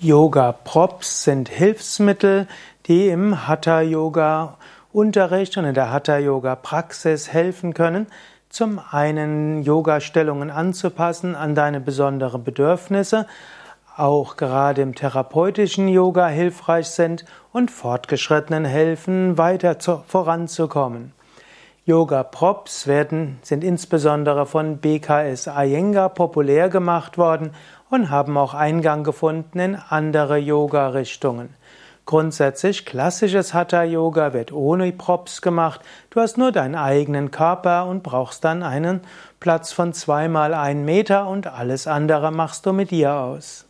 Yoga-Props sind Hilfsmittel, die im Hatha-Yoga-Unterricht und in der Hatha-Yoga-Praxis helfen können, zum einen Yoga-Stellungen anzupassen an deine besonderen Bedürfnisse, auch gerade im therapeutischen Yoga hilfreich sind und Fortgeschrittenen helfen, weiter zu, voranzukommen. Yoga-Props werden, sind insbesondere von BKS Iyengar populär gemacht worden und haben auch Eingang gefunden in andere Yoga-Richtungen. Grundsätzlich klassisches Hatha-Yoga wird ohne Props gemacht. Du hast nur deinen eigenen Körper und brauchst dann einen Platz von zweimal einen Meter und alles andere machst du mit dir aus.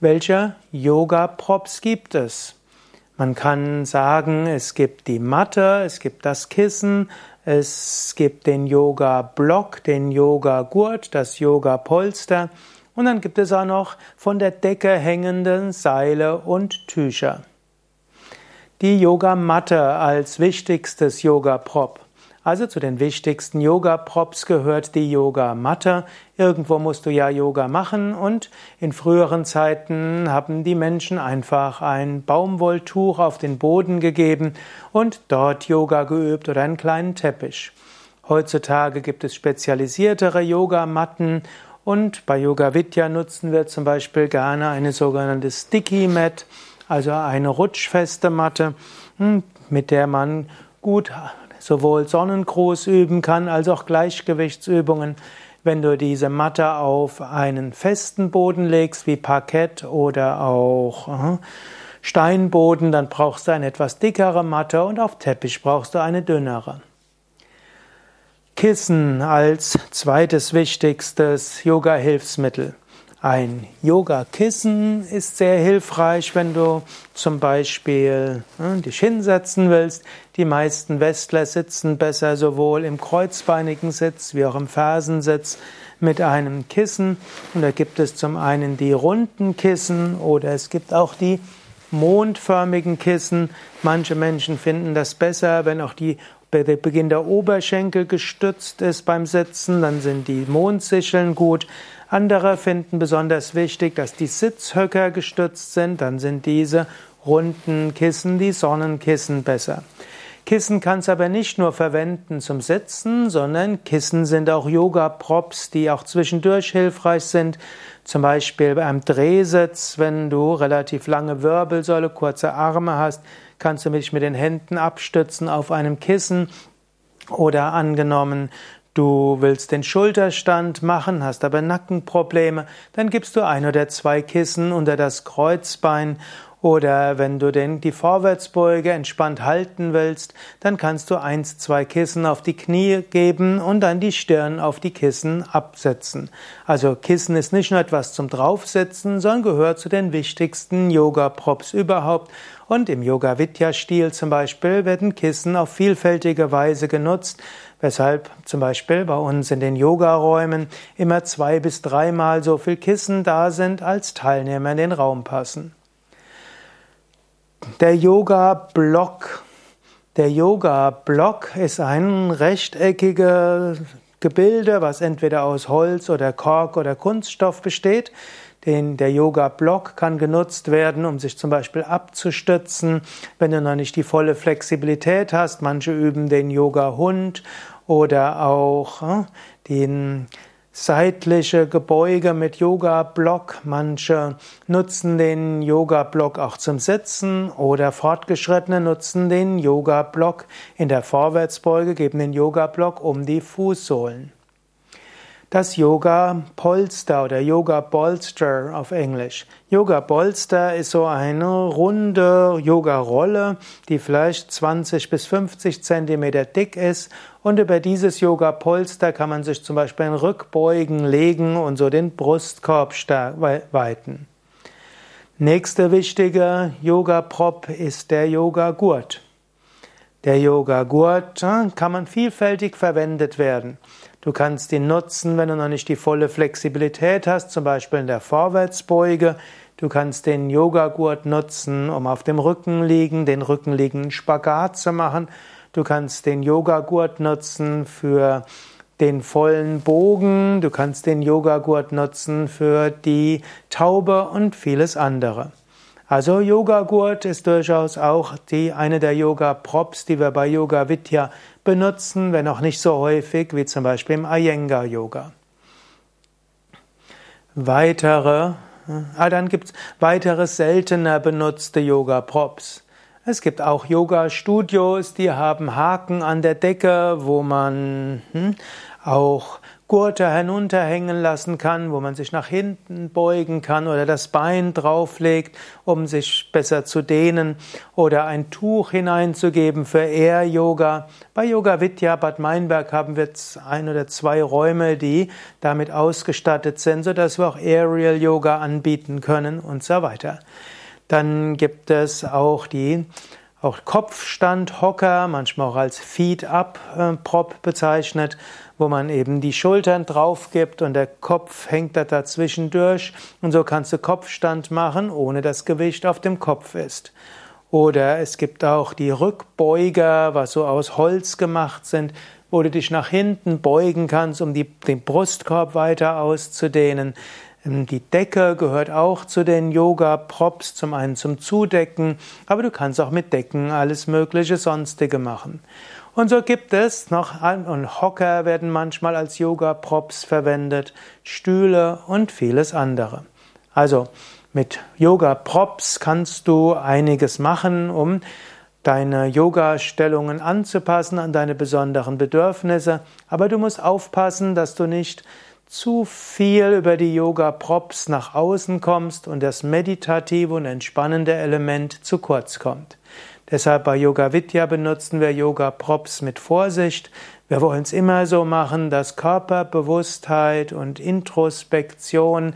Welche Yoga-Props gibt es? Man kann sagen, es gibt die Matte, es gibt das Kissen, es gibt den Yoga-Block, den Yoga-Gurt, das Yoga-Polster und dann gibt es auch noch von der Decke hängende Seile und Tücher. Die Yogamatte als wichtigstes Yoga-Prop. Also zu den wichtigsten Yoga-Props gehört die Yogamatte. Irgendwo musst du ja Yoga machen und in früheren Zeiten haben die Menschen einfach ein Baumwolltuch auf den Boden gegeben und dort Yoga geübt oder einen kleinen Teppich. Heutzutage gibt es spezialisiertere Yogamatten und bei Yoga Vidya nutzen wir zum Beispiel gerne eine sogenannte Sticky Mat, also eine rutschfeste Matte, hm, mit der man gut sowohl Sonnengruß üben kann als auch Gleichgewichtsübungen. Wenn du diese Matte auf einen festen Boden legst, wie Parkett oder auch uh, Steinboden, dann brauchst du eine etwas dickere Matte und auf Teppich brauchst du eine dünnere. Kissen als zweites wichtigstes Yoga-Hilfsmittel. Ein Yoga-Kissen ist sehr hilfreich, wenn du zum Beispiel äh, dich hinsetzen willst. Die meisten Westler sitzen besser sowohl im kreuzbeinigen Sitz wie auch im Fersensitz mit einem Kissen. Und da gibt es zum einen die runden Kissen oder es gibt auch die mondförmigen Kissen. Manche Menschen finden das besser, wenn auch die der Beginn der Oberschenkel gestützt ist beim Sitzen, dann sind die Mondsicheln gut. Andere finden besonders wichtig, dass die Sitzhöcker gestützt sind, dann sind diese runden Kissen, die Sonnenkissen besser. Kissen kannst aber nicht nur verwenden zum Sitzen, sondern Kissen sind auch Yoga-Props, die auch zwischendurch hilfreich sind. Zum Beispiel beim Drehsitz, wenn du relativ lange Wirbelsäule, kurze Arme hast, kannst du dich mit den Händen abstützen auf einem Kissen. Oder angenommen, du willst den Schulterstand machen, hast aber Nackenprobleme, dann gibst du ein oder zwei Kissen unter das Kreuzbein oder wenn du den, die Vorwärtsbeuge entspannt halten willst, dann kannst du eins, zwei Kissen auf die Knie geben und dann die Stirn auf die Kissen absetzen. Also Kissen ist nicht nur etwas zum Draufsetzen, sondern gehört zu den wichtigsten Yoga-Props überhaupt. Und im Yoga-Vidya-Stil zum Beispiel werden Kissen auf vielfältige Weise genutzt, weshalb zum Beispiel bei uns in den Yogaräumen immer zwei bis dreimal so viel Kissen da sind, als Teilnehmer in den Raum passen. Der Yoga-Block. Der Yoga-Block ist ein rechteckiges Gebilde, was entweder aus Holz oder Kork oder Kunststoff besteht. Den, der Yoga-Block kann genutzt werden, um sich zum Beispiel abzustützen, wenn du noch nicht die volle Flexibilität hast. Manche üben den Yoga-Hund oder auch äh, den seitliche Gebeuge mit Yoga-Block. Manche nutzen den Yoga-Block auch zum Sitzen oder Fortgeschrittene nutzen den Yoga-Block in der Vorwärtsbeuge, geben den Yoga-Block um die Fußsohlen. Das Yoga Polster oder Yoga Bolster auf Englisch. Yoga Bolster ist so eine runde Yoga Rolle, die vielleicht 20 bis 50 Zentimeter dick ist und über dieses Yoga Polster kann man sich zum Beispiel in Rückbeugen legen und so den Brustkorb weiten. Nächste wichtige Yoga Prop ist der Yoga Gurt. Der Yoga-Gurt kann man vielfältig verwendet werden. Du kannst ihn nutzen, wenn du noch nicht die volle Flexibilität hast, zum Beispiel in der Vorwärtsbeuge. Du kannst den Yoga-Gurt nutzen, um auf dem Rücken liegen, den rückenliegenden Spagat zu machen. Du kannst den Yoga-Gurt nutzen für den vollen Bogen, du kannst den Yogagurt nutzen für die Taube und vieles andere. Also Yogagurt ist durchaus auch die, eine der Yoga-Props, die wir bei Yoga Vidya benutzen, wenn auch nicht so häufig wie zum Beispiel im Iyengar Yoga. Weitere, ah, dann gibt es weitere seltener benutzte Yoga-Props. Es gibt auch Yoga-Studios, die haben Haken an der Decke, wo man hm, auch Gurte hinunterhängen lassen kann, wo man sich nach hinten beugen kann oder das Bein drauflegt, um sich besser zu dehnen oder ein Tuch hineinzugeben für Air Yoga. Bei Yoga Vidya Bad Meinberg haben wir ein oder zwei Räume, die damit ausgestattet sind, sodass wir auch Aerial Yoga anbieten können und so weiter. Dann gibt es auch die auch Kopfstandhocker, manchmal auch als Feed-Up-Prop bezeichnet, wo man eben die Schultern drauf gibt und der Kopf hängt da dazwischen durch und so kannst du Kopfstand machen, ohne dass Gewicht auf dem Kopf ist. Oder es gibt auch die Rückbeuger, was so aus Holz gemacht sind, wo du dich nach hinten beugen kannst, um die, den Brustkorb weiter auszudehnen. Ähm, die Decke gehört auch zu den Yoga-Props, zum einen zum Zudecken, aber du kannst auch mit Decken alles mögliche sonstige machen. Und so gibt es noch, und Hocker werden manchmal als Yoga-Props verwendet, Stühle und vieles andere. Also, mit Yoga-Props kannst du einiges machen, um deine Yoga-Stellungen anzupassen an deine besonderen Bedürfnisse, aber du musst aufpassen, dass du nicht zu viel über die Yoga-Props nach außen kommst und das meditative und entspannende Element zu kurz kommt. Deshalb bei Yoga Vidya benutzen wir Yoga Props mit Vorsicht. Wir wollen es immer so machen, dass Körperbewusstheit und Introspektion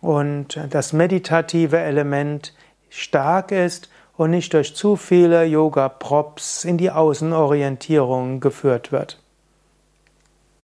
und das meditative Element stark ist und nicht durch zu viele Yoga Props in die Außenorientierung geführt wird.